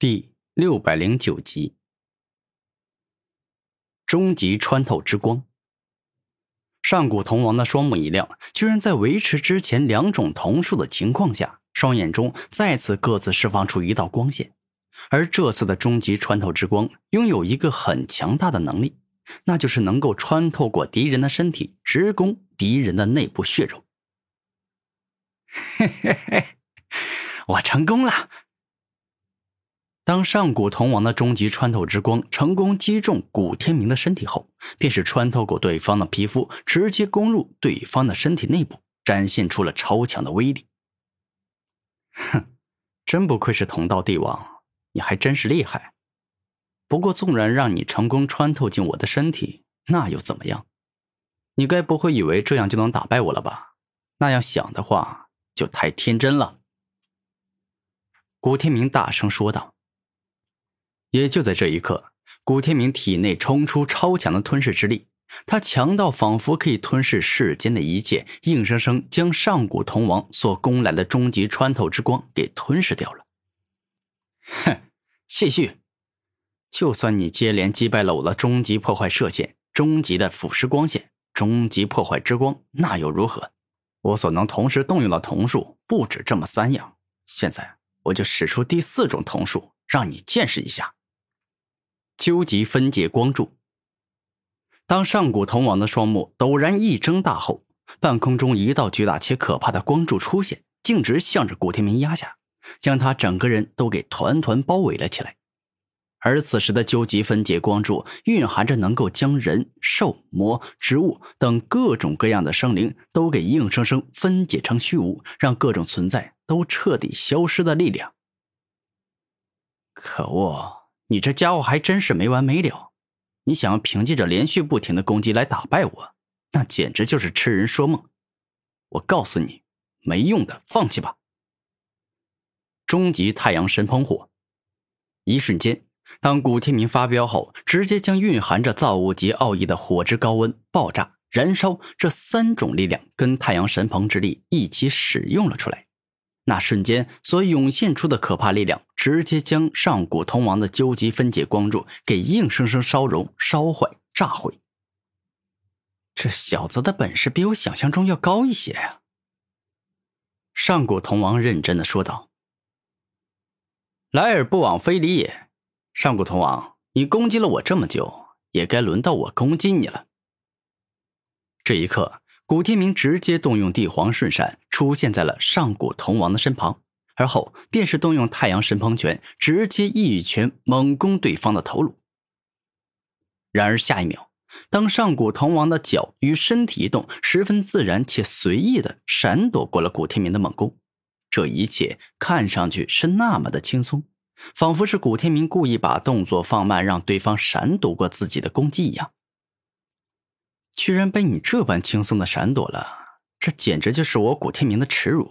第六百零九集，终极穿透之光。上古铜王的双目一亮，居然在维持之前两种瞳术的情况下，双眼中再次各自释放出一道光线。而这次的终极穿透之光拥有一个很强大的能力，那就是能够穿透过敌人的身体，直攻敌人的内部血肉。嘿嘿嘿，我成功了！当上古铜王的终极穿透之光成功击中古天明的身体后，便是穿透过对方的皮肤，直接攻入对方的身体内部，展现出了超强的威力。哼，真不愧是同道帝王，你还真是厉害。不过，纵然让你成功穿透进我的身体，那又怎么样？你该不会以为这样就能打败我了吧？那样想的话，就太天真了。古天明大声说道。也就在这一刻，古天明体内冲出超强的吞噬之力，他强到仿佛可以吞噬世间的一切，硬生生将上古铜王所攻来的终极穿透之光给吞噬掉了。哼，谢逊，就算你接连击败了我的终极破坏射线、终极的腐蚀光线、终极破坏之光，那又如何？我所能同时动用的瞳术不止这么三样，现在我就使出第四种瞳术，让你见识一下。究极分解光柱。当上古铜王的双目陡然一睁大后，半空中一道巨大且可怕的光柱出现，径直向着古天明压下，将他整个人都给团团包围了起来。而此时的究极分解光柱蕴含着能够将人、兽、魔、植物等各种各样的生灵都给硬生生分解成虚无，让各种存在都彻底消失的力量。可恶！你这家伙还真是没完没了！你想要凭借着连续不停的攻击来打败我，那简直就是痴人说梦！我告诉你，没用的，放弃吧！终极太阳神喷火，一瞬间，当古天明发飙后，直接将蕴含着造物级奥义的火之高温、爆炸、燃烧这三种力量跟太阳神鹏之力一起使用了出来。那瞬间所涌现出的可怕力量，直接将上古铜王的究极分解光柱给硬生生烧融、烧坏、炸毁。这小子的本事比我想象中要高一些呀！上古铜王认真的说道：“来而不往非礼也。上古铜王，你攻击了我这么久，也该轮到我攻击你了。”这一刻。古天明直接动用帝皇瞬闪，出现在了上古铜王的身旁，而后便是动用太阳神鹏拳，直接一拳猛攻对方的头颅。然而下一秒，当上古铜王的脚与身体一动，十分自然且随意的闪躲过了古天明的猛攻，这一切看上去是那么的轻松，仿佛是古天明故意把动作放慢，让对方闪躲过自己的攻击一样。居然被你这般轻松的闪躲了，这简直就是我古天明的耻辱！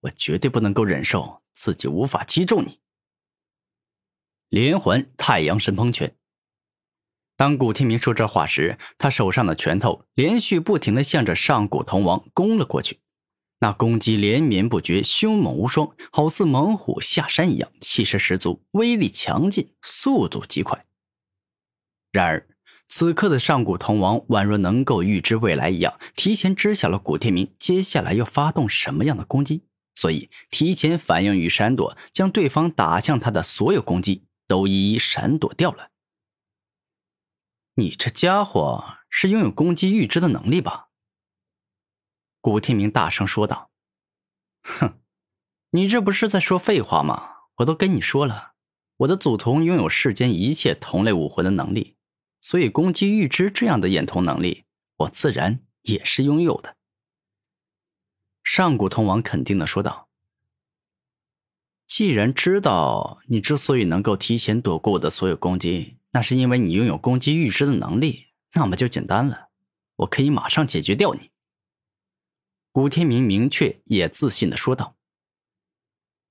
我绝对不能够忍受自己无法击中你。连环太阳神喷拳。当古天明说这话时，他手上的拳头连续不停的向着上古铜王攻了过去，那攻击连绵不绝，凶猛无双，好似猛虎下山一样，气势十足，威力强劲，速度极快。然而。此刻的上古铜王宛若能够预知未来一样，提前知晓了古天明接下来要发动什么样的攻击，所以提前反应与闪躲，将对方打向他的所有攻击都一一闪躲掉了。你这家伙是拥有攻击预知的能力吧？古天明大声说道：“哼，你这不是在说废话吗？我都跟你说了，我的祖宗拥有世间一切同类武魂的能力。”所以，攻击预知这样的眼瞳能力，我自然也是拥有的。上古铜王肯定的说道：“既然知道你之所以能够提前躲过我的所有攻击，那是因为你拥有攻击预知的能力，那么就简单了，我可以马上解决掉你。”古天明明确也自信的说道：“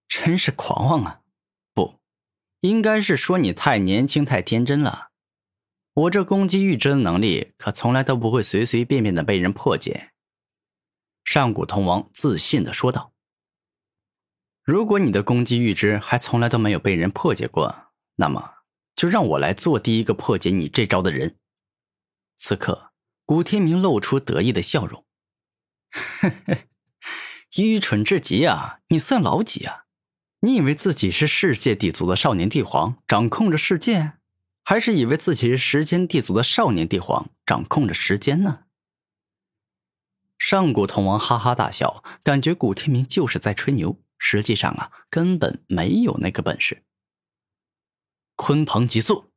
真是狂妄啊！不，应该是说你太年轻、太天真了。”我这攻击预知的能力，可从来都不会随随便便的被人破解。”上古铜王自信的说道。如果你的攻击预知还从来都没有被人破解过，那么就让我来做第一个破解你这招的人。此刻，古天明露出得意的笑容。愚蠢至极啊！你算老几啊？你以为自己是世界地族的少年帝皇，掌控着世界，还是以为自己是时间地族的少年帝皇，掌控着时间呢？上古童王哈哈大笑，感觉古天明就是在吹牛，实际上啊，根本没有那个本事。鲲鹏极速。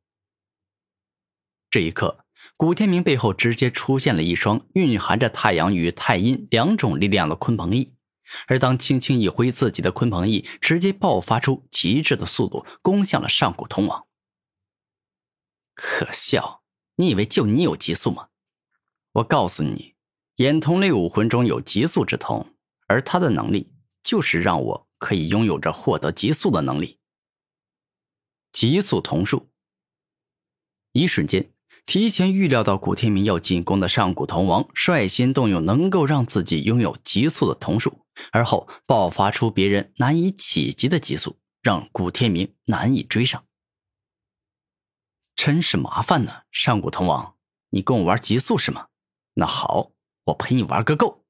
这一刻，古天明背后直接出现了一双蕴含着太阳与太阴两种力量的鲲鹏翼，而当轻轻一挥自己的鲲鹏翼，直接爆发出极致的速度，攻向了上古童王。可笑，你以为就你有极速吗？我告诉你。眼瞳类武魂中有极速之瞳，而他的能力就是让我可以拥有着获得极速的能力。极速瞳术，一瞬间，提前预料到古天明要进攻的上古瞳王，率先动用能够让自己拥有极速的瞳术，而后爆发出别人难以企及的极速，让古天明难以追上。真是麻烦呢，上古童王，你跟我玩极速是吗？那好。我陪你玩个够！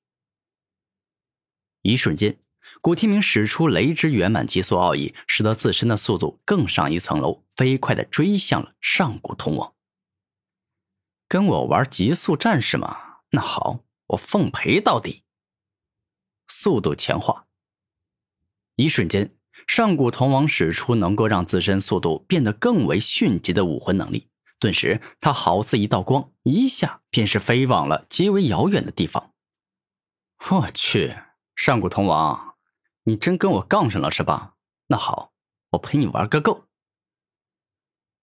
一瞬间，古天明使出雷之圆满极速奥义，使得自身的速度更上一层楼，飞快的追向了上古通王。跟我玩极速战士吗？那好，我奉陪到底。速度强化。一瞬间，上古童王使出能够让自身速度变得更为迅疾的武魂能力。顿时，他好似一道光，一下便是飞往了极为遥远的地方。我去，上古童王，你真跟我杠上了是吧？那好，我陪你玩个够。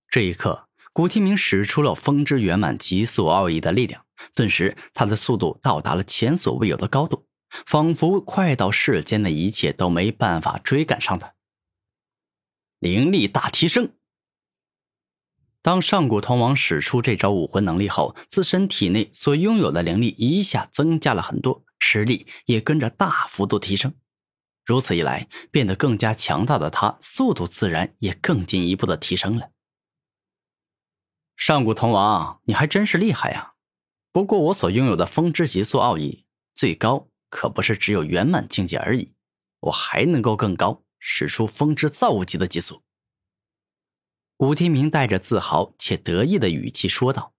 这一刻，古天明使出了风之圆满极速奥义的力量，顿时他的速度到达了前所未有的高度，仿佛快到世间的一切都没办法追赶上他。灵力大提升。当上古童王使出这招武魂能力后，自身体内所拥有的灵力一下增加了很多，实力也跟着大幅度提升。如此一来，变得更加强大的他，速度自然也更进一步的提升了。上古童王，你还真是厉害呀！不过我所拥有的风之极速奥义，最高可不是只有圆满境界而已，我还能够更高，使出风之造物级的极速。古天明带着自豪且得意的语气说道。